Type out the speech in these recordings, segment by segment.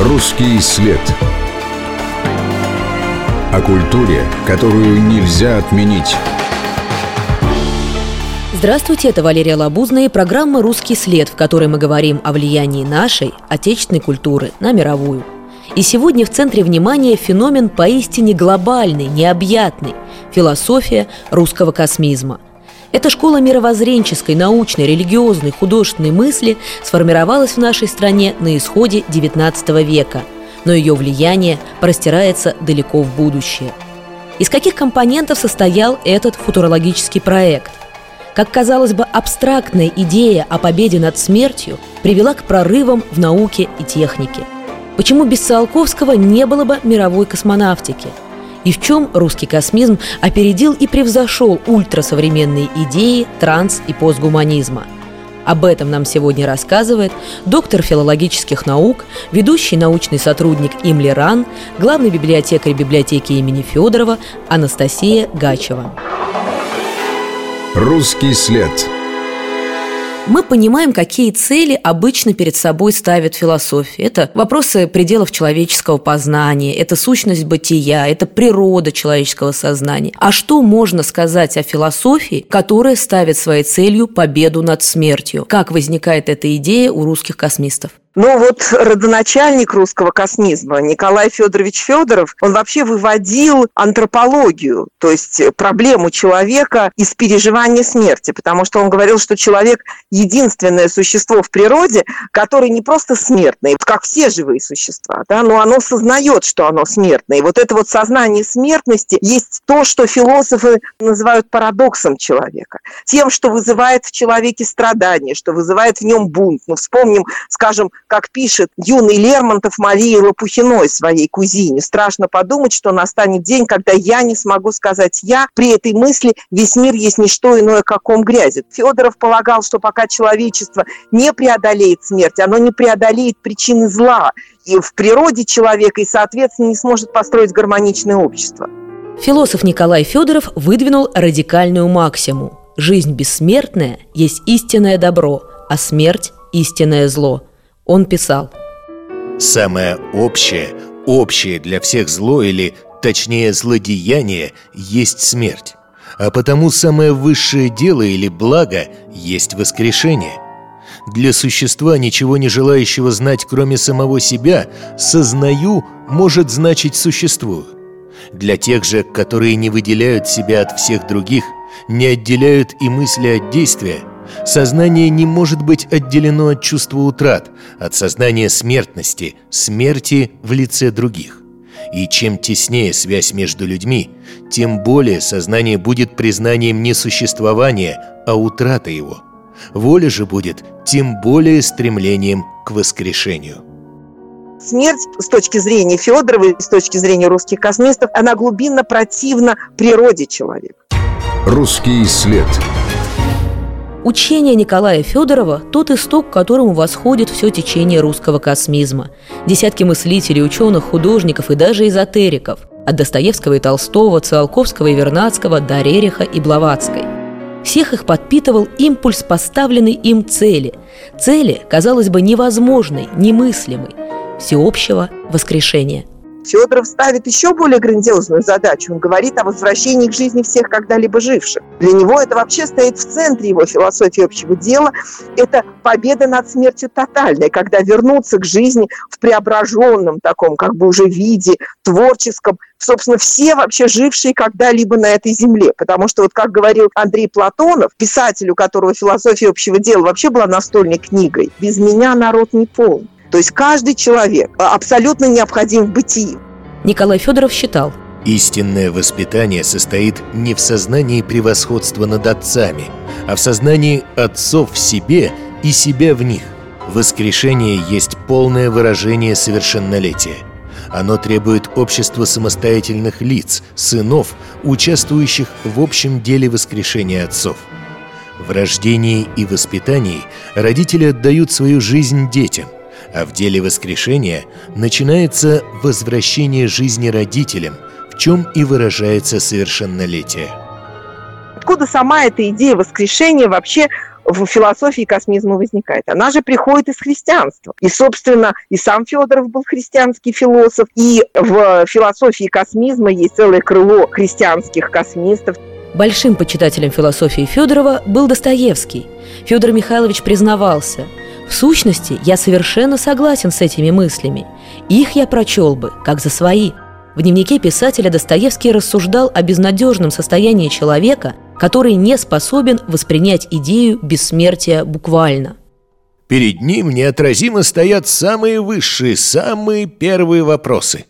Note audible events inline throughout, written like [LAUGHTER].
Русский след. О культуре, которую нельзя отменить. Здравствуйте, это Валерия Лабузная и программа «Русский след», в которой мы говорим о влиянии нашей, отечественной культуры на мировую. И сегодня в центре внимания феномен поистине глобальный, необъятный – философия русского космизма – эта школа мировоззренческой, научной, религиозной, художественной мысли сформировалась в нашей стране на исходе XIX века, но ее влияние простирается далеко в будущее. Из каких компонентов состоял этот футурологический проект? Как казалось бы, абстрактная идея о победе над смертью привела к прорывам в науке и технике. Почему без Циолковского не было бы мировой космонавтики – и в чем русский космизм опередил и превзошел ультрасовременные идеи транс- и постгуманизма. Об этом нам сегодня рассказывает доктор филологических наук, ведущий научный сотрудник Имли РАН, главный библиотекарь библиотеки имени Федорова Анастасия Гачева. Русский след. Мы понимаем, какие цели обычно перед собой ставит философия. Это вопросы пределов человеческого познания, это сущность бытия, это природа человеческого сознания. А что можно сказать о философии, которая ставит своей целью победу над смертью? Как возникает эта идея у русских космистов? Но вот родоначальник русского космизма Николай Федорович Федоров, он вообще выводил антропологию, то есть проблему человека из переживания смерти, потому что он говорил, что человек единственное существо в природе, которое не просто смертное, как все живые существа, да, но оно сознает, что оно смертное. И вот это вот сознание смертности есть то, что философы называют парадоксом человека, тем, что вызывает в человеке страдания, что вызывает в нем бунт. Ну, вспомним, скажем, как пишет юный Лермонтов Марии Лопухиной, своей кузине. Страшно подумать, что настанет день, когда я не смогу сказать «я». При этой мысли весь мир есть не что иное, как ком грязи. Федоров полагал, что пока человечество не преодолеет смерть, оно не преодолеет причины зла и в природе человека, и, соответственно, не сможет построить гармоничное общество. Философ Николай Федоров выдвинул радикальную максиму. Жизнь бессмертная есть истинное добро, а смерть – истинное зло – он писал «Самое общее, общее для всех зло или, точнее, злодеяние есть смерть, а потому самое высшее дело или благо есть воскрешение. Для существа, ничего не желающего знать, кроме самого себя, «сознаю» может значить «существую». Для тех же, которые не выделяют себя от всех других, не отделяют и мысли от действия – Сознание не может быть отделено от чувства утрат, от сознания смертности, смерти в лице других. И чем теснее связь между людьми, тем более сознание будет признанием не существования, а утраты его. Воля же будет тем более стремлением к воскрешению. Смерть с точки зрения Федорова, с точки зрения русских космистов, она глубинно противна природе человека. Русский след. Учение Николая Федорова – тот исток, к которому восходит все течение русского космизма. Десятки мыслителей, ученых, художников и даже эзотериков – от Достоевского и Толстого, Циолковского и Вернадского до Рериха и Блаватской. Всех их подпитывал импульс поставленной им цели. Цели, казалось бы, невозможной, немыслимой – всеобщего воскрешения – Федоров ставит еще более грандиозную задачу. Он говорит о возвращении к жизни всех когда-либо живших. Для него это вообще стоит в центре его философии общего дела. Это победа над смертью тотальная, когда вернуться к жизни в преображенном таком, как бы уже виде, творческом, собственно, все вообще жившие когда-либо на этой земле. Потому что, вот как говорил Андрей Платонов, писатель, у которого философия общего дела вообще была настольной книгой, «Без меня народ не полный». То есть каждый человек абсолютно необходим в бытии. Николай Федоров считал, Истинное воспитание состоит не в сознании превосходства над отцами, а в сознании отцов в себе и себя в них. Воскрешение есть полное выражение совершеннолетия. Оно требует общества самостоятельных лиц, сынов, участвующих в общем деле воскрешения отцов. В рождении и воспитании родители отдают свою жизнь детям – а в деле воскрешения начинается возвращение жизни родителям, в чем и выражается совершеннолетие. Откуда сама эта идея воскрешения вообще в философии космизма возникает? Она же приходит из христианства. И, собственно, и сам Федоров был христианский философ, и в философии космизма есть целое крыло христианских космистов. Большим почитателем философии Федорова был Достоевский. Федор Михайлович признавался – в сущности, я совершенно согласен с этими мыслями. Их я прочел бы, как за свои. В дневнике писателя Достоевский рассуждал о безнадежном состоянии человека, который не способен воспринять идею бессмертия буквально. Перед ним неотразимо стоят самые высшие, самые первые вопросы.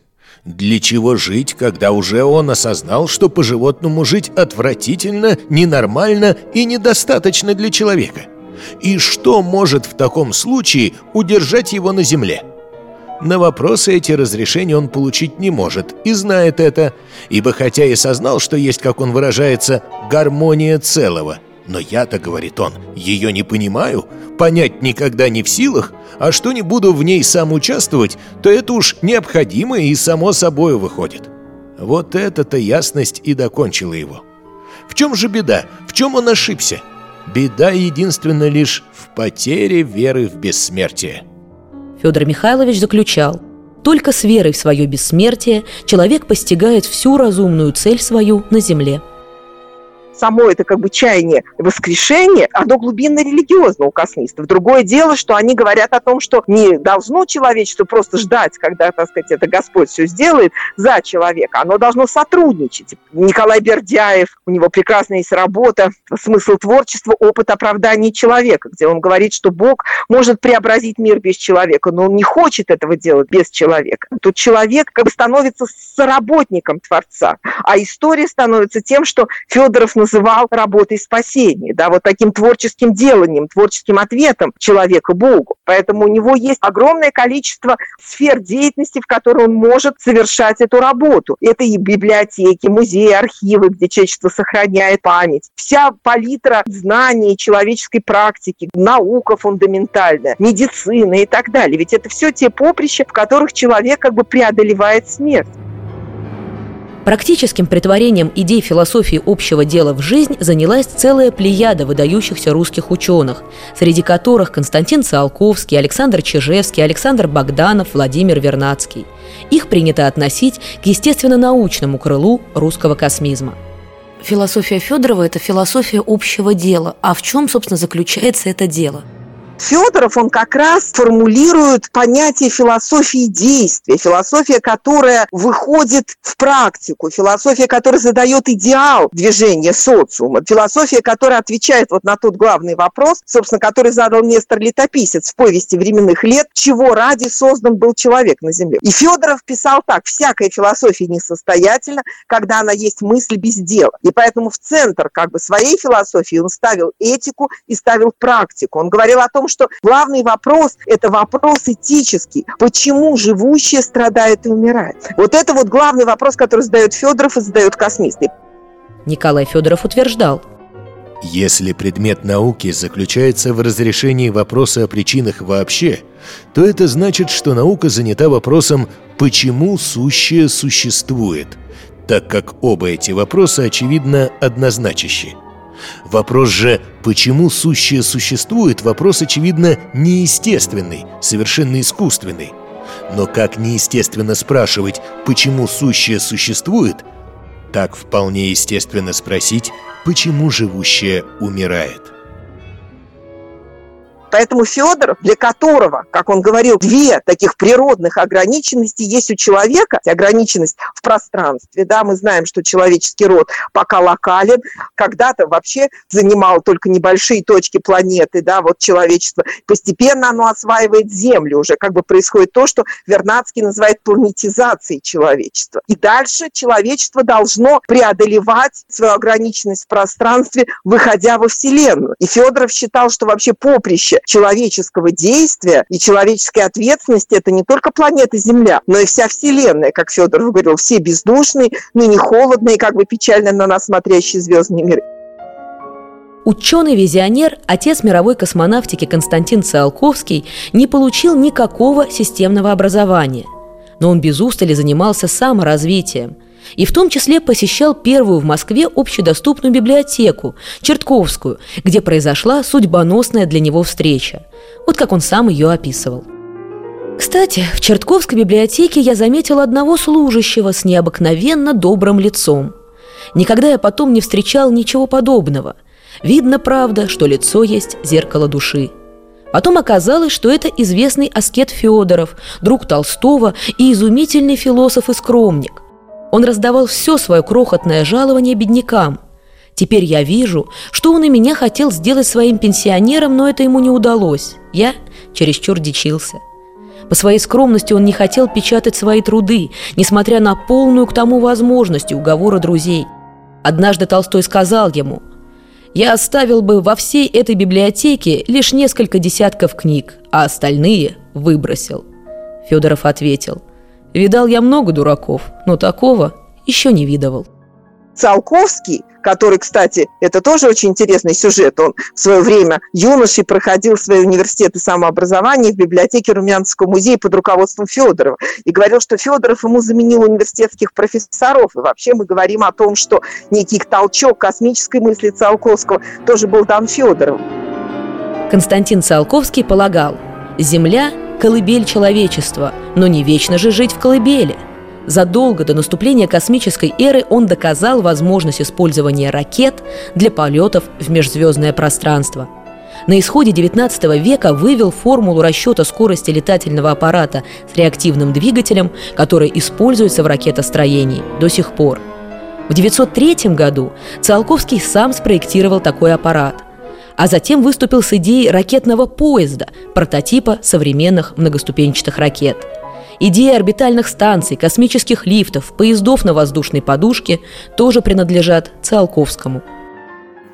Для чего жить, когда уже он осознал, что по-животному жить отвратительно, ненормально и недостаточно для человека – и что может в таком случае удержать его на земле? На вопросы эти разрешения он получить не может и знает это, ибо хотя и сознал, что есть, как он выражается, гармония целого, но я-то, говорит он, ее не понимаю, понять никогда не в силах, а что не буду в ней сам участвовать, то это уж необходимо и само собой выходит. Вот эта-то ясность и докончила его. В чем же беда? В чем он ошибся? Беда единственна лишь в потере веры в бессмертие. Федор Михайлович заключал, только с верой в свое бессмертие человек постигает всю разумную цель свою на земле – само это как бы чаяние воскрешения, оно глубинно религиозно у космистов. Другое дело, что они говорят о том, что не должно человечество просто ждать, когда, так сказать, это Господь все сделает за человека. Оно должно сотрудничать. Николай Бердяев, у него прекрасная есть работа «Смысл творчества. Опыт оправдания человека», где он говорит, что Бог может преобразить мир без человека, но он не хочет этого делать без человека. Тут человек как бы становится соработником Творца, а история становится тем, что Федоров называл работой спасения, да, вот таким творческим деланием, творческим ответом человека Богу. Поэтому у него есть огромное количество сфер деятельности, в которой он может совершать эту работу. Это и библиотеки, музеи, архивы, где человечество сохраняет память. Вся палитра знаний, человеческой практики, наука фундаментальная, медицина и так далее. Ведь это все те поприща, в которых человек как бы преодолевает смерть. Практическим притворением идей философии общего дела в жизнь занялась целая плеяда выдающихся русских ученых, среди которых Константин Циолковский, Александр Чижевский, Александр Богданов, Владимир Вернадский. Их принято относить к естественно-научному крылу русского космизма. Философия Федорова – это философия общего дела. А в чем, собственно, заключается это дело – Федоров, он как раз формулирует понятие философии действия, философия, которая выходит в практику, философия, которая задает идеал движения социума, философия, которая отвечает вот на тот главный вопрос, собственно, который задал Нестор Летописец в повести временных лет, чего ради создан был человек на земле. И Федоров писал так, всякая философия несостоятельна, когда она есть мысль без дела. И поэтому в центр как бы своей философии он ставил этику и ставил практику. Он говорил о том, что главный вопрос – это вопрос этический. Почему живущие страдают и умирают? Вот это вот главный вопрос, который задает Федоров и задают космисты. Николай Федоров утверждал, если предмет науки заключается в разрешении вопроса о причинах вообще, то это значит, что наука занята вопросом «почему сущее существует?», так как оба эти вопроса, очевидно, однозначащие. Вопрос же, почему сущее существует, вопрос, очевидно, неестественный, совершенно искусственный. Но как неестественно спрашивать, почему сущее существует, так вполне естественно спросить, почему живущее умирает. Поэтому Федоров, для которого, как он говорил, две таких природных ограниченности есть у человека, ограниченность в пространстве, да, мы знаем, что человеческий род пока локален, когда-то вообще занимал только небольшие точки планеты, да, вот человечество, постепенно оно осваивает Землю, уже как бы происходит то, что Вернадский называет планетизацией человечества. И дальше человечество должно преодолевать свою ограниченность в пространстве, выходя во Вселенную. И Федоров считал, что вообще поприще человеческого действия и человеческой ответственности это не только планета Земля, но и вся Вселенная, как Федоров говорил, все бездушные, ныне холодные, как бы печально на нас смотрящие звездные миры. Ученый-визионер, отец мировой космонавтики Константин Циолковский не получил никакого системного образования, но он без устали занимался саморазвитием – И в том числе посещал первую в Москве общедоступную библиотеку, Чертковскую, где произошла судьбоносная для него встреча. Вот как он сам ее описывал. Кстати, в Чертковской библиотеке я заметил одного служащего с необыкновенно добрым лицом. Никогда я потом не встречал ничего подобного. Видно, правда, что лицо есть зеркало души. Потом оказалось, что это известный аскет Федоров, друг Толстого и изумительный философ и скромник. Он раздавал все свое крохотное жалование беднякам. Теперь я вижу, что он и меня хотел сделать своим пенсионером, но это ему не удалось. Я чересчур дичился. По своей скромности он не хотел печатать свои труды, несмотря на полную к тому возможность уговора друзей. Однажды Толстой сказал ему – я оставил бы во всей этой библиотеке лишь несколько десятков книг, а остальные выбросил. Федоров ответил, видал я много дураков, но такого еще не видывал. Циолковский, который, кстати, это тоже очень интересный сюжет, он в свое время юношей проходил свои университеты самообразования в библиотеке Румянского музея под руководством Федорова и говорил, что Федоров ему заменил университетских профессоров. И вообще мы говорим о том, что некий толчок космической мысли Циолковского тоже был дан Федорову. Константин Циолковский полагал, Земля – колыбель человечества, но не вечно же жить в колыбели – Задолго до наступления космической эры он доказал возможность использования ракет для полетов в межзвездное пространство. На исходе XIX века вывел формулу расчета скорости летательного аппарата с реактивным двигателем, который используется в ракетостроении до сих пор. В 1903 году Циолковский сам спроектировал такой аппарат, а затем выступил с идеей ракетного поезда, прототипа современных многоступенчатых ракет – Идеи орбитальных станций, космических лифтов, поездов на воздушной подушке тоже принадлежат Циолковскому.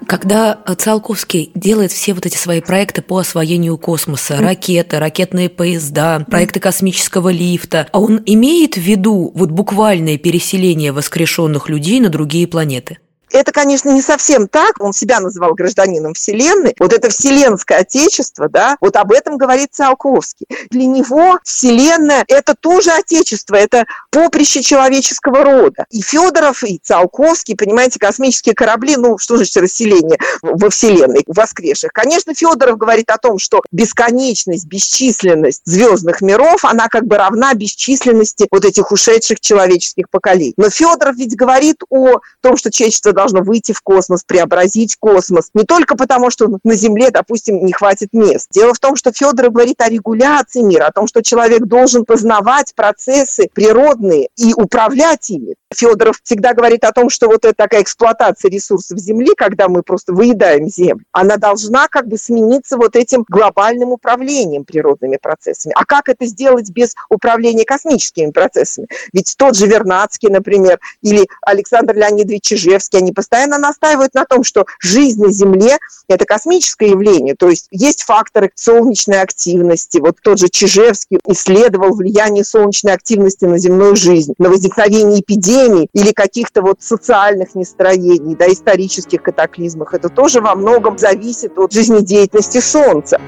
Когда Циолковский делает все вот эти свои проекты по освоению космоса, ракеты, ракетные поезда, проекты космического лифта, а он имеет в виду вот буквальное переселение воскрешенных людей на другие планеты? Это, конечно, не совсем так. Он себя называл гражданином Вселенной. Вот это вселенское отечество, да, вот об этом говорит Циолковский. Для него Вселенная – это тоже отечество, это поприще человеческого рода. И Федоров, и Циолковский, понимаете, космические корабли, ну, что значит расселение во Вселенной, воскресших? Конечно, Федоров говорит о том, что бесконечность, бесчисленность звездных миров, она как бы равна бесчисленности вот этих ушедших человеческих поколений. Но Федоров ведь говорит о том, что человечество должно выйти в космос, преобразить космос. Не только потому, что на Земле, допустим, не хватит мест. Дело в том, что Федор говорит о регуляции мира, о том, что человек должен познавать процессы природные и управлять ими. Федоров всегда говорит о том, что вот эта такая эксплуатация ресурсов Земли, когда мы просто выедаем Землю, она должна как бы смениться вот этим глобальным управлением природными процессами. А как это сделать без управления космическими процессами? Ведь тот же Вернадский, например, или Александр Леонидович Чижевский, они постоянно настаивают на том, что жизнь на Земле – это космическое явление, то есть есть факторы солнечной активности. Вот тот же Чижевский исследовал влияние солнечной активности на земную жизнь, на возникновение эпидемии, эпидемий или каких-то вот социальных нестроений, да, исторических катаклизмах. Это тоже во многом зависит от жизнедеятельности Солнца.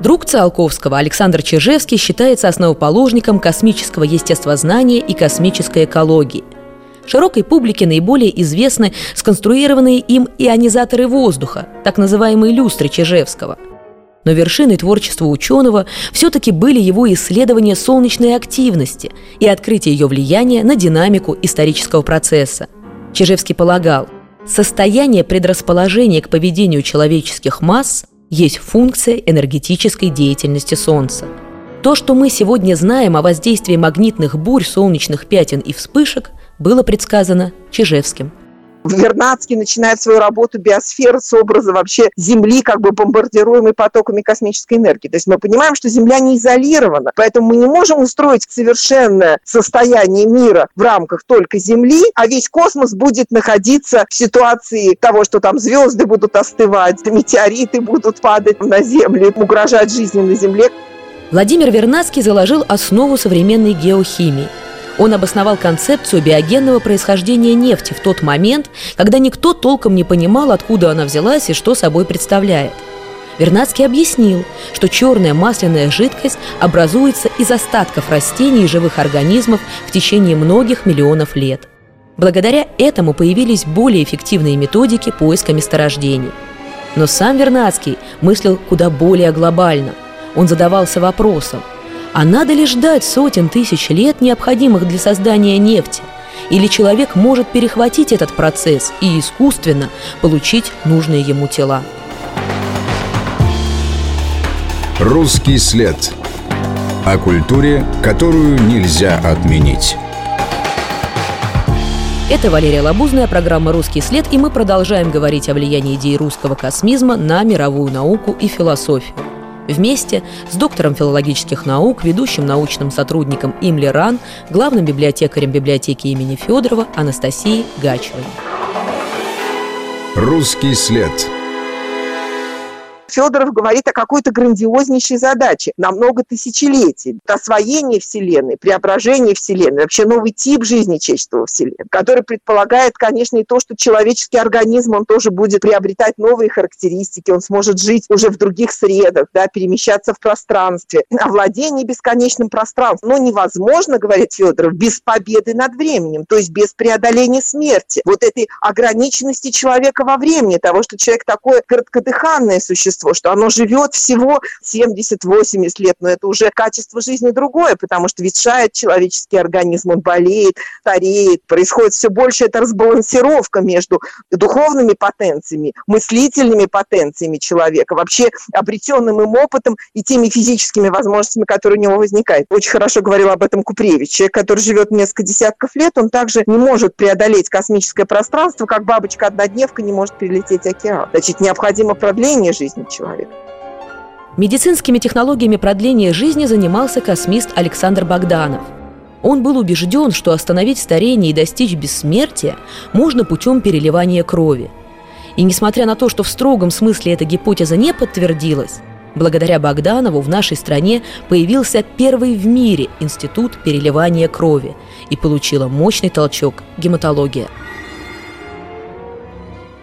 Друг Циолковского Александр Чижевский считается основоположником космического естествознания и космической экологии. Широкой публике наиболее известны сконструированные им ионизаторы воздуха, так называемые люстры Чижевского – но вершиной творчества ученого все-таки были его исследования солнечной активности и открытие ее влияния на динамику исторического процесса. Чижевский полагал, состояние предрасположения к поведению человеческих масс есть функция энергетической деятельности Солнца. То, что мы сегодня знаем о воздействии магнитных бурь, солнечных пятен и вспышек, было предсказано Чижевским – Вернадский начинает свою работу биосферы с образа вообще Земли, как бы бомбардируемой потоками космической энергии. То есть мы понимаем, что Земля не изолирована, поэтому мы не можем устроить совершенное состояние мира в рамках только Земли, а весь космос будет находиться в ситуации того, что там звезды будут остывать, метеориты будут падать на Землю, угрожать жизни на Земле. Владимир Вернадский заложил основу современной геохимии – он обосновал концепцию биогенного происхождения нефти в тот момент, когда никто толком не понимал, откуда она взялась и что собой представляет. Вернадский объяснил, что черная масляная жидкость образуется из остатков растений и живых организмов в течение многих миллионов лет. Благодаря этому появились более эффективные методики поиска месторождений. Но сам Вернадский мыслил куда более глобально. Он задавался вопросом, а надо ли ждать сотен тысяч лет, необходимых для создания нефти? Или человек может перехватить этот процесс и искусственно получить нужные ему тела? Русский след. О культуре, которую нельзя отменить. Это Валерия Лабузная, программа «Русский след», и мы продолжаем говорить о влиянии идеи русского космизма на мировую науку и философию. Вместе с доктором филологических наук, ведущим научным сотрудником Имли Ран, главным библиотекарем библиотеки имени Федорова Анастасией Гачевой. Русский след. Федоров говорит о какой-то грандиознейшей задаче на много тысячелетий. Освоение Вселенной, преображение Вселенной, вообще новый тип жизни человечества Вселенной, который предполагает, конечно, и то, что человеческий организм, он тоже будет приобретать новые характеристики, он сможет жить уже в других средах, да, перемещаться в пространстве, овладение бесконечным пространством. Но невозможно, говорит Федоров, без победы над временем, то есть без преодоления смерти. Вот этой ограниченности человека во времени, того, что человек такое короткодыханное существо, существо, что оно живет всего 70-80 лет, но это уже качество жизни другое, потому что ветшает человеческий организм, он болеет, стареет, происходит все больше эта разбалансировка между духовными потенциями, мыслительными потенциями человека, вообще обретенным им опытом и теми физическими возможностями, которые у него возникают. Очень хорошо говорил об этом Купревич. Человек, который живет несколько десятков лет, он также не может преодолеть космическое пространство, как бабочка-однодневка не может перелететь океан. Значит, необходимо продление жизни человек. Медицинскими технологиями продления жизни занимался космист Александр Богданов. Он был убежден, что остановить старение и достичь бессмертия можно путем переливания крови. И несмотря на то, что в строгом смысле эта гипотеза не подтвердилась, благодаря Богданову в нашей стране появился первый в мире институт переливания крови и получила мощный толчок гематология –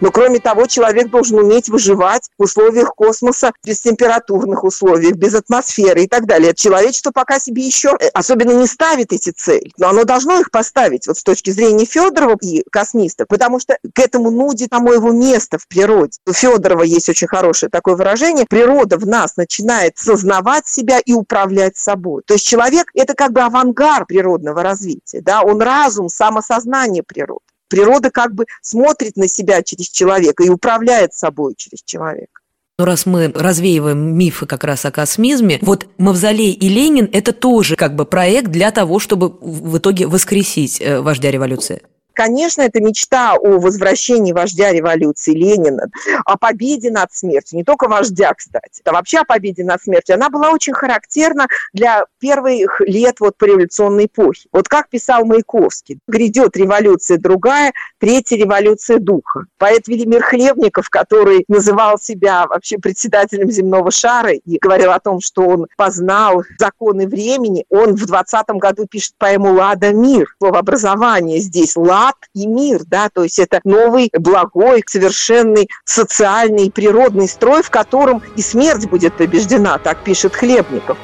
но кроме того, человек должен уметь выживать в условиях космоса, без температурных условиях, без атмосферы и так далее. Человечество пока себе еще э, особенно не ставит эти цели, но оно должно их поставить вот с точки зрения Федорова и космистов, потому что к этому нудит само его место в природе. У Федорова есть очень хорошее такое выражение. Природа в нас начинает сознавать себя и управлять собой. То есть человек – это как бы авангард природного развития. Да? Он разум, самосознание природы. Природа как бы смотрит на себя через человека и управляет собой через человека. Ну, раз мы развеиваем мифы как раз о космизме, вот Мавзолей и Ленин – это тоже как бы проект для того, чтобы в итоге воскресить э, вождя революции. Конечно, это мечта о возвращении вождя революции Ленина, о победе над смертью, не только вождя, кстати, а вообще о победе над смертью. Она была очень характерна для первых лет вот революционной эпохи. Вот как писал Маяковский, грядет революция другая, третья революция духа. Поэт Велимир Хлебников, который называл себя вообще председателем земного шара и говорил о том, что он познал законы времени, он в 20 году пишет поэму «Лада мир». Слово «образование» здесь «лад» лад и мир, да, то есть это новый, благой, совершенный социальный и природный строй, в котором и смерть будет побеждена, так пишет Хлебников.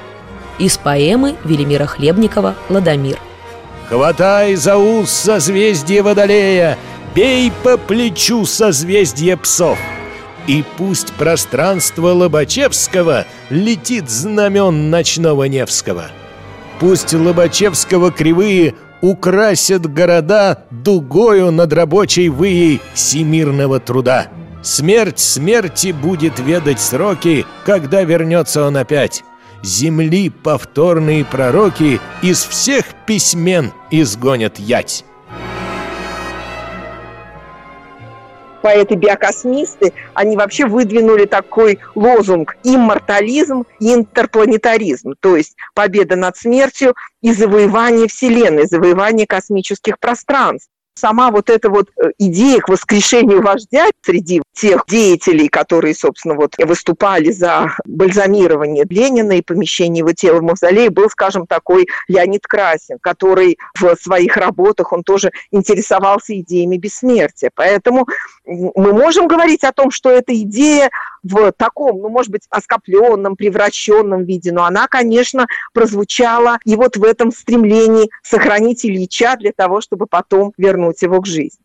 Из поэмы Велимира Хлебникова «Ладомир». Хватай за ус созвездие Водолея, Бей по плечу созвездие псов. И пусть пространство Лобачевского Летит знамен ночного Невского. Пусть Лобачевского кривые украсят города дугою над рабочей выей всемирного труда. Смерть смерти будет ведать сроки, когда вернется он опять. Земли повторные пророки из всех письмен изгонят ять. Поэты-биокосмисты, они вообще выдвинули такой лозунг «иммортализм и интерпланетаризм», то есть победа над смертью и завоевание Вселенной, завоевание космических пространств. Сама вот эта вот э, идея к воскрешению вождя среди тех деятелей, которые, собственно, вот выступали за бальзамирование Ленина и помещение его тела в мавзолей, был, скажем, такой Леонид Красин, который в своих работах, он тоже интересовался идеями бессмертия. Поэтому мы можем говорить о том, что эта идея в таком, ну, может быть, оскопленном, превращенном виде, но она, конечно, прозвучала и вот в этом стремлении сохранить Ильича для того, чтобы потом вернуть его к жизни.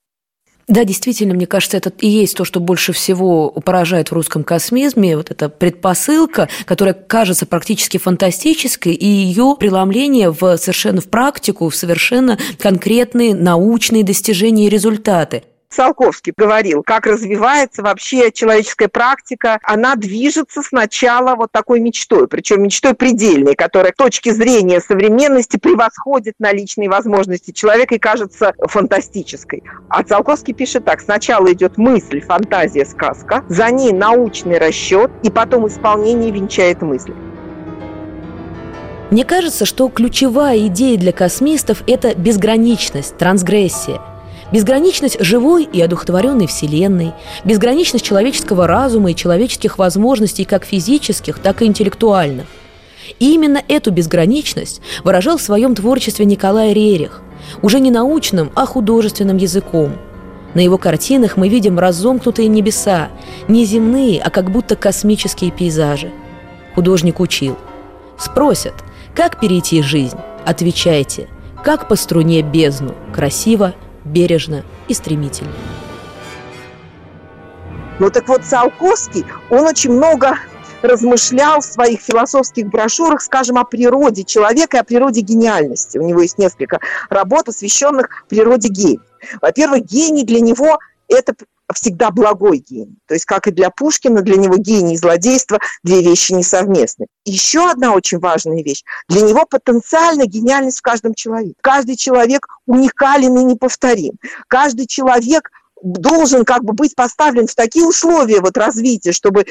Да, действительно, мне кажется, это и есть то, что больше всего поражает в русском космизме, вот эта предпосылка, которая кажется практически фантастической, и ее преломление в совершенно в практику, в совершенно конкретные научные достижения и результаты. Циолковский говорил, как развивается вообще человеческая практика. Она движется сначала вот такой мечтой, причем мечтой предельной, которая с точки зрения современности превосходит наличные возможности человека и кажется фантастической. А Циолковский пишет так. Сначала идет мысль, фантазия, сказка, за ней научный расчет, и потом исполнение венчает мысль. Мне кажется, что ключевая идея для космистов – это безграничность, трансгрессия – Безграничность живой и одухотворенной Вселенной, безграничность человеческого разума и человеческих возможностей как физических, так и интеллектуальных. И именно эту безграничность выражал в своем творчестве Николай Рерих, уже не научным, а художественным языком. На его картинах мы видим разомкнутые небеса, не земные, а как будто космические пейзажи. Художник учил. Спросят, как перейти жизнь? Отвечайте, как по струне бездну, красиво бережно и стремительно. Ну так вот, Циолковский, он очень много размышлял в своих философских брошюрах, скажем, о природе человека и о природе гениальности. У него есть несколько работ, посвященных природе гения. Во-первых, гений для него – это всегда благой гений. То есть, как и для Пушкина, для него гений и злодейство – две вещи несовместны. Еще одна очень важная вещь. Для него потенциальная гениальность в каждом человеке. Каждый человек уникален и неповторим. Каждый человек должен как бы быть поставлен в такие условия вот развития, чтобы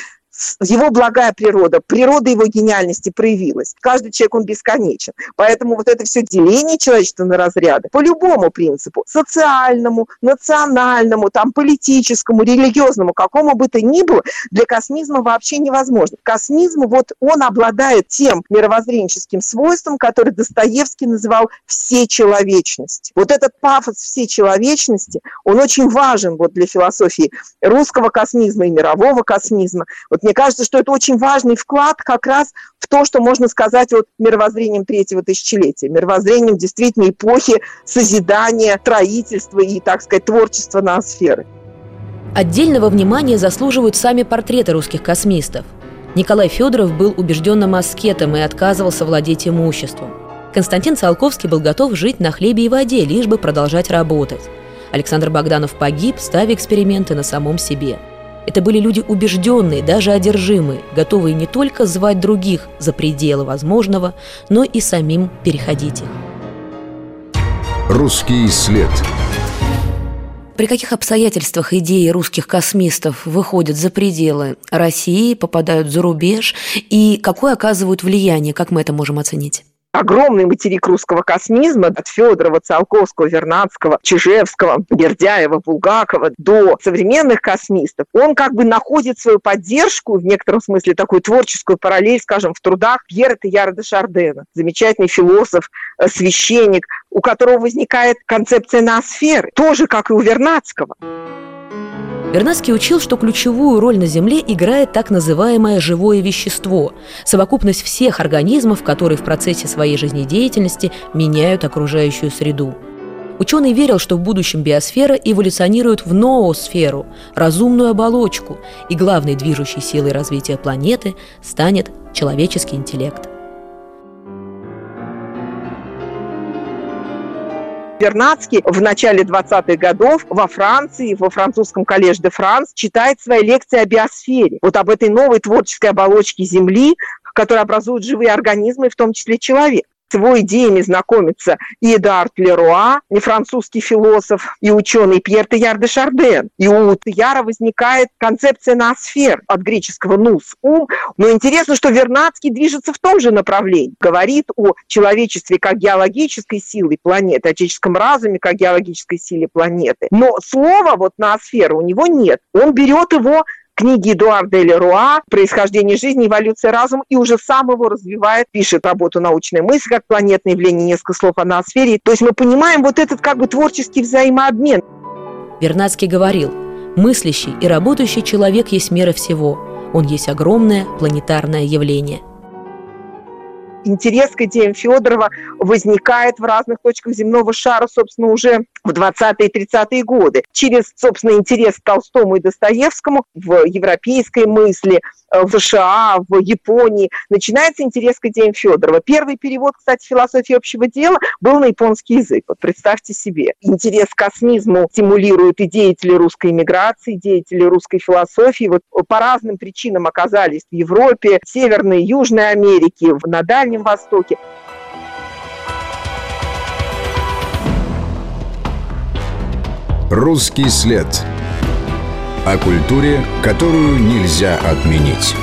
его благая природа, природа его гениальности проявилась. Каждый человек, он бесконечен. Поэтому вот это все деление человечества на разряды по любому принципу, социальному, национальному, там, политическому, религиозному, какому бы то ни было, для космизма вообще невозможно. Космизм, вот он обладает тем мировоззренческим свойством, который Достоевский называл всечеловечность. Вот этот пафос всечеловечности, он очень важен вот для философии русского космизма и мирового космизма. Вот мне кажется, что это очень важный вклад как раз в то, что можно сказать вот мировоззрением третьего тысячелетия, мировоззрением действительно эпохи созидания, строительства и, так сказать, творчества ноосферы. Отдельного внимания заслуживают сами портреты русских космистов. Николай Федоров был убежденным аскетом и отказывался владеть имуществом. Константин Циолковский был готов жить на хлебе и воде, лишь бы продолжать работать. Александр Богданов погиб, ставя эксперименты на самом себе – это были люди убежденные, даже одержимые, готовые не только звать других за пределы возможного, но и самим переходить их. Русский след. При каких обстоятельствах идеи русских космистов выходят за пределы России, попадают за рубеж, и какое оказывают влияние, как мы это можем оценить? Огромный материк русского космизма от Федорова, Циолковского, Вернадского, Чижевского, Бердяева, Булгакова до современных космистов, он как бы находит свою поддержку, в некотором смысле такую творческую параллель, скажем, в трудах Пьера Теяра де Шардена, замечательный философ, э, священник, у которого возникает концепция ноосферы, тоже как и у Вернадского. Вернадский учил, что ключевую роль на Земле играет так называемое живое вещество – совокупность всех организмов, которые в процессе своей жизнедеятельности меняют окружающую среду. Ученый верил, что в будущем биосфера эволюционирует в ноосферу, разумную оболочку, и главной движущей силой развития планеты станет человеческий интеллект. Вернадский в начале 20-х годов во Франции, во французском коллеже де Франс, читает свои лекции о биосфере, вот об этой новой творческой оболочке Земли, которая образует живые организмы, в том числе человек. С его идеями знакомится и Эдуард Леруа, и французский философ, и ученый Пьер Теяр де Шарден. И у Теяра возникает концепция ноосфер от греческого «нус» – ум. Но интересно, что Вернадский движется в том же направлении. Говорит о человечестве как геологической силы планеты, о человеческом разуме как геологической силе планеты. Но слова вот ноосфера у него нет. Он берет его книги Эдуарда Леруа «Происхождение жизни, эволюция разума» и уже сам его развивает, пишет работу «Научная мысль», как планетное явление, несколько слов о ноосфере. То есть мы понимаем вот этот как бы творческий взаимообмен. Вернадский говорил, мыслящий и работающий человек есть мера всего. Он есть огромное планетарное явление – интерес к идеям Федорова возникает в разных точках земного шара, собственно, уже в 20-е и 30-е годы. Через, собственно, интерес к Толстому и Достоевскому в европейской мысли, э, в США, в Японии начинается интерес к идеям Федорова. Первый перевод, кстати, философии общего дела был на японский язык. Вот представьте себе. Интерес к космизму стимулируют и деятели русской иммиграции, деятели русской философии. Вот по разным причинам оказались в Европе, Северной и Южной Америке, на Дальнем Востоке. Русский след. О культуре, которую нельзя отменить.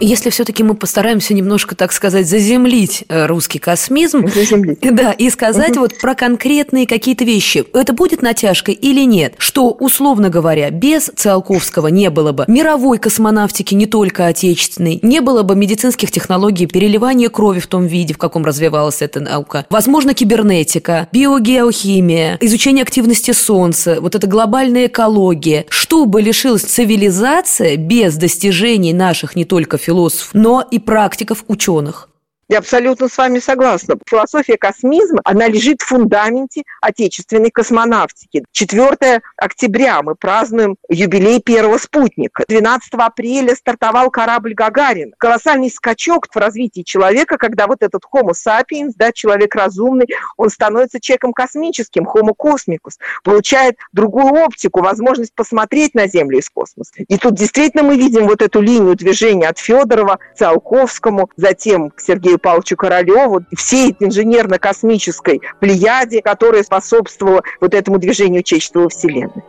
Если все-таки мы постараемся немножко, так сказать, заземлить э, русский космизм, заземлить. [LAUGHS] да, и сказать угу. вот про конкретные какие-то вещи, это будет натяжкой или нет? Что, условно говоря, без Циолковского не было бы мировой космонавтики, не только отечественной, не было бы медицинских технологий переливания крови в том виде, в каком развивалась эта наука, возможно, кибернетика, биогеохимия, изучение активности Солнца, вот эта глобальная экология. Что бы лишилась цивилизация без достижений наших не только философов, но и практиков ученых. Я абсолютно с вами согласна. Философия космизма, она лежит в фундаменте отечественной космонавтики. 4 октября мы празднуем юбилей первого спутника. 12 апреля стартовал корабль «Гагарин». Колоссальный скачок в развитии человека, когда вот этот Homo sapiens, да, человек разумный, он становится человеком космическим, Homo cosmicus, получает другую оптику, возможность посмотреть на Землю из космоса. И тут действительно мы видим вот эту линию движения от Федорова к Циолковскому, затем к Сергею Сергею Павловичу Королеву, всей инженерно-космической плеяде, которая способствовала вот этому движению человечества во Вселенной.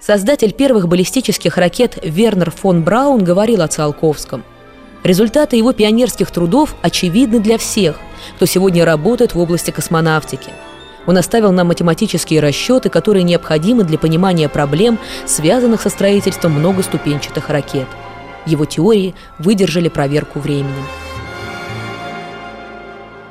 Создатель первых баллистических ракет Вернер фон Браун говорил о Циолковском. Результаты его пионерских трудов очевидны для всех, кто сегодня работает в области космонавтики. Он оставил нам математические расчеты, которые необходимы для понимания проблем, связанных со строительством многоступенчатых ракет. Его теории выдержали проверку временем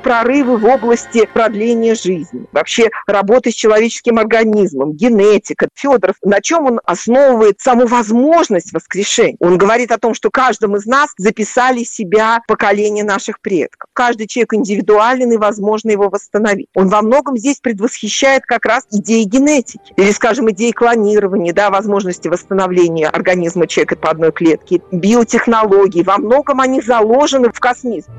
прорывы в области продления жизни, вообще работы с человеческим организмом, генетика. Федоров, на чем он основывает саму возможность воскрешения? Он говорит о том, что каждым из нас записали себя поколение наших предков. Каждый человек индивидуален и возможно его восстановить. Он во многом здесь предвосхищает как раз идеи генетики или, скажем, идеи клонирования, да, возможности восстановления организма человека по одной клетке, биотехнологии. Во многом они заложены в космизм.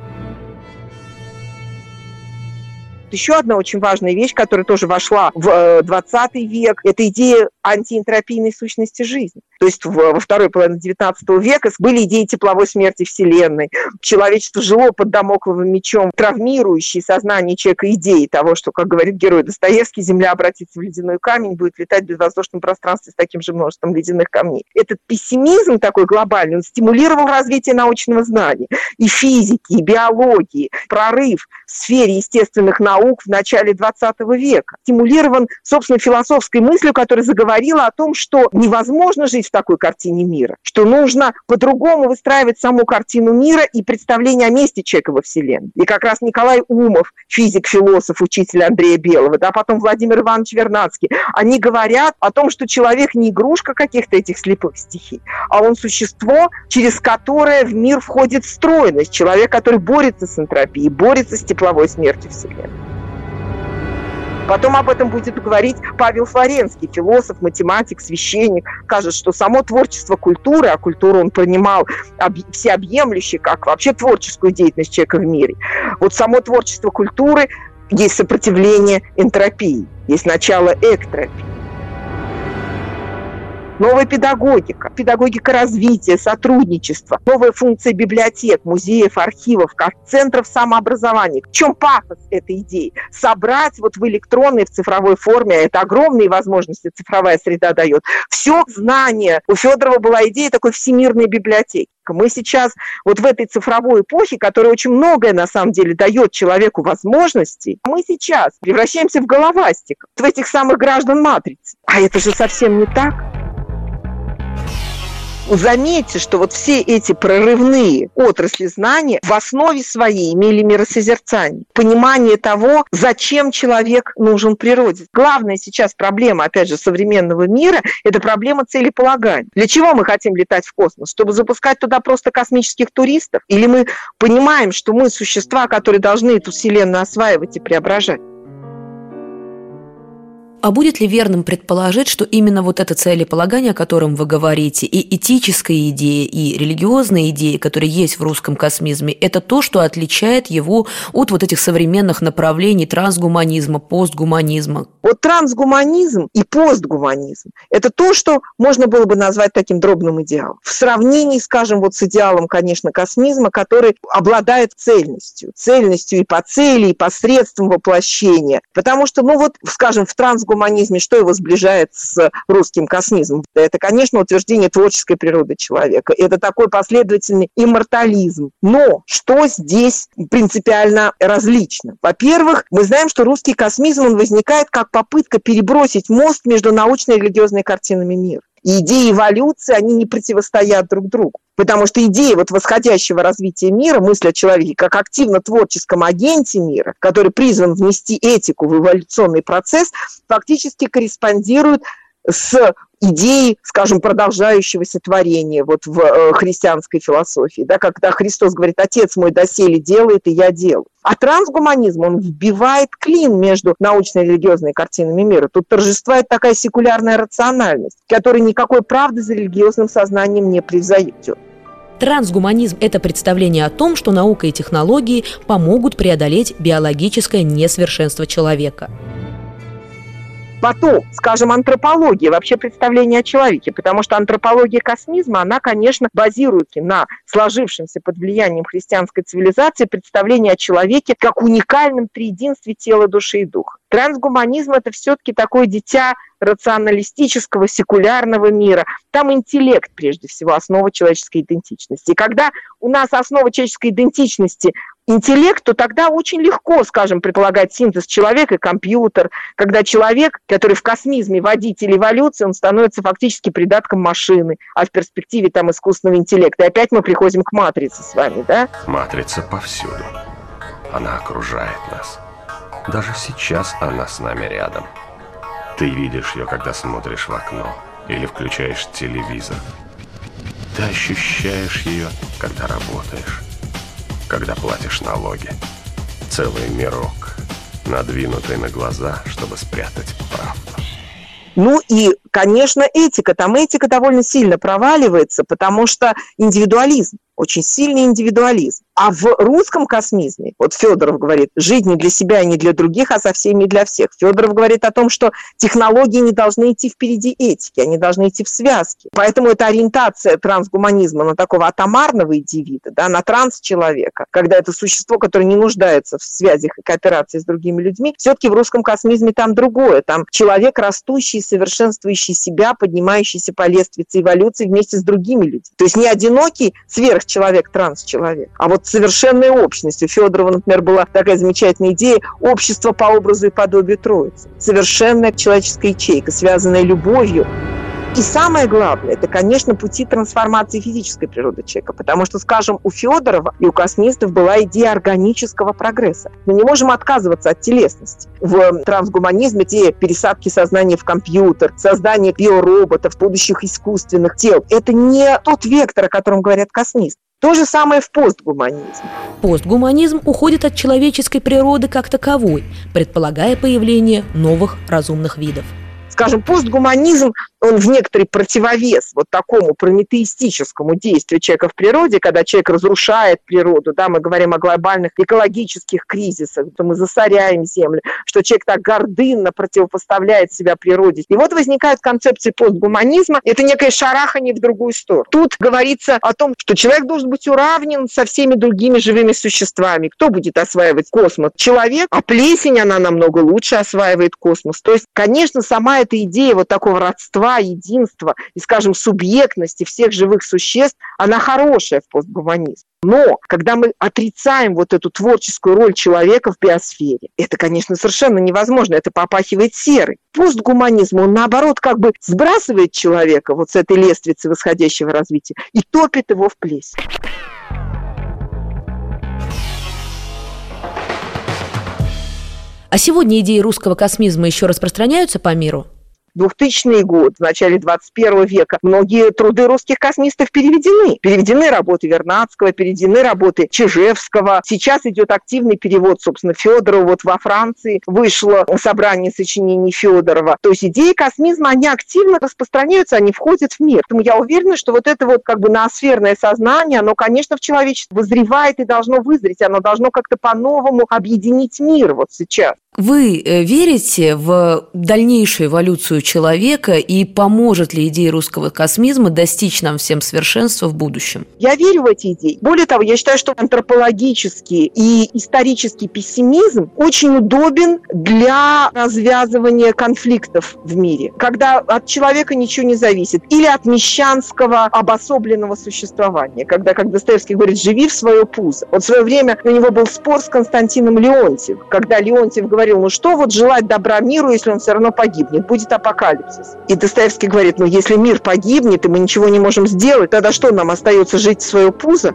Еще одна очень важная вещь, которая тоже вошла в 20 э, век, это идея антиэнтропийной сущности жизни. То есть во второй половине XIX века были идеи тепловой смерти Вселенной. Человечество жило под домокловым мечом, травмирующей сознание человека идеи того, что, как говорит герой Достоевский, Земля обратится в ледяной камень, будет летать в безвоздушном пространстве с таким же множеством ледяных камней. Этот пессимизм такой глобальный, он стимулировал развитие научного знания и физики, и биологии, прорыв в сфере естественных наук, в начале 20 века. Стимулирован, собственно, философской мыслью, которая заговорила о том, что невозможно жить в такой картине мира, что нужно по-другому выстраивать саму картину мира и представление о месте человека во Вселенной. И как раз Николай Умов, физик, философ, учитель Андрея Белого, да, потом Владимир Иванович Вернадский, они говорят о том, что человек не игрушка каких-то этих слепых стихий, а он существо, через которое в мир входит стройность, человек, который борется с энтропией, борется с тепловой смертью Вселенной. Потом об этом будет говорить Павел Флоренский, философ, математик, священник. Скажет, что само творчество культуры, а культуру он понимал всеобъемлюще, как вообще творческую деятельность человека в мире. Вот само творчество культуры есть сопротивление энтропии, есть начало эктропии. Новая педагогика, педагогика развития, сотрудничества, новая функция библиотек, музеев, архивов, как центров самообразования. В чем пафос этой идеи? Собрать вот в электронной, в цифровой форме, это огромные возможности цифровая среда дает, все знание. У Федорова была идея такой всемирной библиотеки. Мы сейчас вот в этой цифровой эпохе, которая очень многое на самом деле дает человеку возможностей, мы сейчас превращаемся в головастик, в этих самых граждан матрицы. А это же совсем не так заметьте, что вот все эти прорывные отрасли знания в основе своей имели миросозерцание, понимание того, зачем человек нужен природе. Главная сейчас проблема, опять же, современного мира – это проблема целеполагания. Для чего мы хотим летать в космос? Чтобы запускать туда просто космических туристов? Или мы понимаем, что мы существа, которые должны эту Вселенную осваивать и преображать? А будет ли верным предположить, что именно вот это целеполагание, о котором вы говорите, и этическая идея, и религиозная идея, которые есть в русском космизме, это то, что отличает его от вот этих современных направлений трансгуманизма, постгуманизма? Вот трансгуманизм и постгуманизм – это то, что можно было бы назвать таким дробным идеалом. В сравнении, скажем, вот с идеалом, конечно, космизма, который обладает цельностью. Цельностью и по цели, и по средствам воплощения. Потому что, ну вот, скажем, в трансгуманизме гуманизме, что его сближает с русским космизмом? Это, конечно, утверждение творческой природы человека. Это такой последовательный иммортализм. Но что здесь принципиально различно? Во-первых, мы знаем, что русский космизм он возникает как попытка перебросить мост между научной и религиозной картинами мира. И идеи эволюции, они не противостоят друг другу. Потому что идея вот восходящего развития мира, мысль о человеке как активно-творческом агенте мира, который призван внести этику в эволюционный процесс, фактически корреспондирует с идеей, скажем, продолжающегося творения вот в э, христианской философии, да, когда Христос говорит, «Отец мой доселе делает, и я делаю». А трансгуманизм, он вбивает клин между научной и религиозной картинами мира. Тут торжествует такая секулярная рациональность, которая никакой правды за религиозным сознанием не превзойдет. Трансгуманизм – это представление о том, что наука и технологии помогут преодолеть биологическое несовершенство человека. Потом, скажем, антропология, вообще представление о человеке, потому что антропология космизма, она, конечно, базируется на сложившемся под влиянием христианской цивилизации представлении о человеке как уникальном триединстве тела, души и духа. Трансгуманизм – это все-таки такое дитя рационалистического, секулярного мира. Там интеллект, прежде всего, основа человеческой идентичности. И когда у нас основа человеческой идентичности интеллект, то тогда очень легко, скажем, предполагать синтез человека и компьютер, когда человек, который в космизме водитель эволюции, он становится фактически придатком машины, а в перспективе там искусственного интеллекта. И опять мы приходим к матрице с вами, да? Матрица повсюду. Она окружает нас. Даже сейчас она с нами рядом. Ты видишь ее, когда смотришь в окно или включаешь телевизор. Ты ощущаешь ее, когда работаешь когда платишь налоги. Целый мирок, надвинутый на глаза, чтобы спрятать правду. Ну и, конечно, этика. Там этика довольно сильно проваливается, потому что индивидуализм очень сильный индивидуализм. А в русском космизме, вот Федоров говорит, жить не для себя не для других, а со всеми и для всех. Федоров говорит о том, что технологии не должны идти впереди этики, они должны идти в связке. Поэтому эта ориентация трансгуманизма на такого атомарного индивида, да, на транс-человека, когда это существо, которое не нуждается в связях и кооперации с другими людьми, все-таки в русском космизме там другое. Там человек, растущий, совершенствующий себя, поднимающийся по лестнице эволюции вместе с другими людьми. То есть не одинокий сверх сверхчеловек, трансчеловек, а вот совершенная общность. У Федорова, например, была такая замечательная идея общество по образу и подобию Троицы. Совершенная человеческая ячейка, связанная любовью, и самое главное, это, конечно, пути трансформации физической природы человека, потому что, скажем, у Федорова и у космистов была идея органического прогресса. Мы не можем отказываться от телесности. В трансгуманизме те пересадки сознания в компьютер, создание биороботов, будущих искусственных тел, это не тот вектор, о котором говорят космисты. То же самое в постгуманизме. Постгуманизм уходит от человеческой природы как таковой, предполагая появление новых разумных видов. Скажем, постгуманизм, он в некоторый противовес вот такому прометеистическому действию человека в природе, когда человек разрушает природу, да, мы говорим о глобальных экологических кризисах, что мы засоряем землю, что человек так гордынно противопоставляет себя природе. И вот возникает концепция постгуманизма, это некое шарахание в другую сторону. Тут говорится о том, что человек должен быть уравнен со всеми другими живыми существами. Кто будет осваивать космос? Человек, а плесень, она намного лучше осваивает космос. То есть, конечно, сама эта идея вот такого родства, единства и, скажем, субъектности всех живых существ, она хорошая в постгуманизме. Но когда мы отрицаем вот эту творческую роль человека в биосфере, это, конечно, совершенно невозможно, это попахивает серой. Постгуманизм, он наоборот как бы сбрасывает человека вот с этой лестницы восходящего развития и топит его в плесень. А сегодня идеи русского космизма еще распространяются по миру? 2000 год, в начале 21 века, многие труды русских космистов переведены. Переведены работы Вернадского, переведены работы Чижевского. Сейчас идет активный перевод, собственно, Федорова. Вот во Франции вышло собрание сочинений Федорова. То есть идеи космизма, они активно распространяются, они входят в мир. Поэтому я уверена, что вот это вот как бы ноосферное сознание, оно, конечно, в человечестве вызревает и должно вызреть. Оно должно как-то по-новому объединить мир вот сейчас. Вы э, верите в дальнейшую эволюцию человека и поможет ли идея русского космизма достичь нам всем совершенства в будущем? Я верю в эти идеи. Более того, я считаю, что антропологический и исторический пессимизм очень удобен для развязывания конфликтов в мире, когда от человека ничего не зависит, или от мещанского обособленного существования, когда, как Достоевский говорит, живи в свое пузо. Вот в свое время у него был спор с Константином Леонтьев, когда Леонтьев говорил, ну что вот желать добра миру, если он все равно погибнет, будет апокалипсис. И Достоевский говорит, ну если мир погибнет, и мы ничего не можем сделать, тогда что нам остается жить в свое пузо?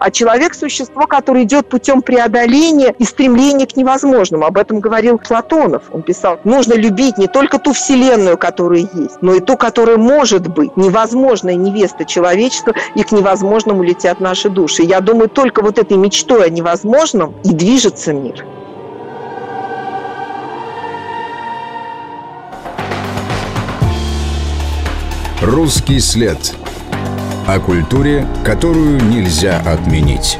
а человек – существо, которое идет путем преодоления и стремления к невозможному. Об этом говорил Платонов. Он писал, нужно любить не только ту вселенную, которая есть, но и ту, которая может быть. Невозможная невеста человечества, и к невозможному летят наши души. Я думаю, только вот этой мечтой о невозможном и движется мир. Русский след. О культуре, которую нельзя отменить.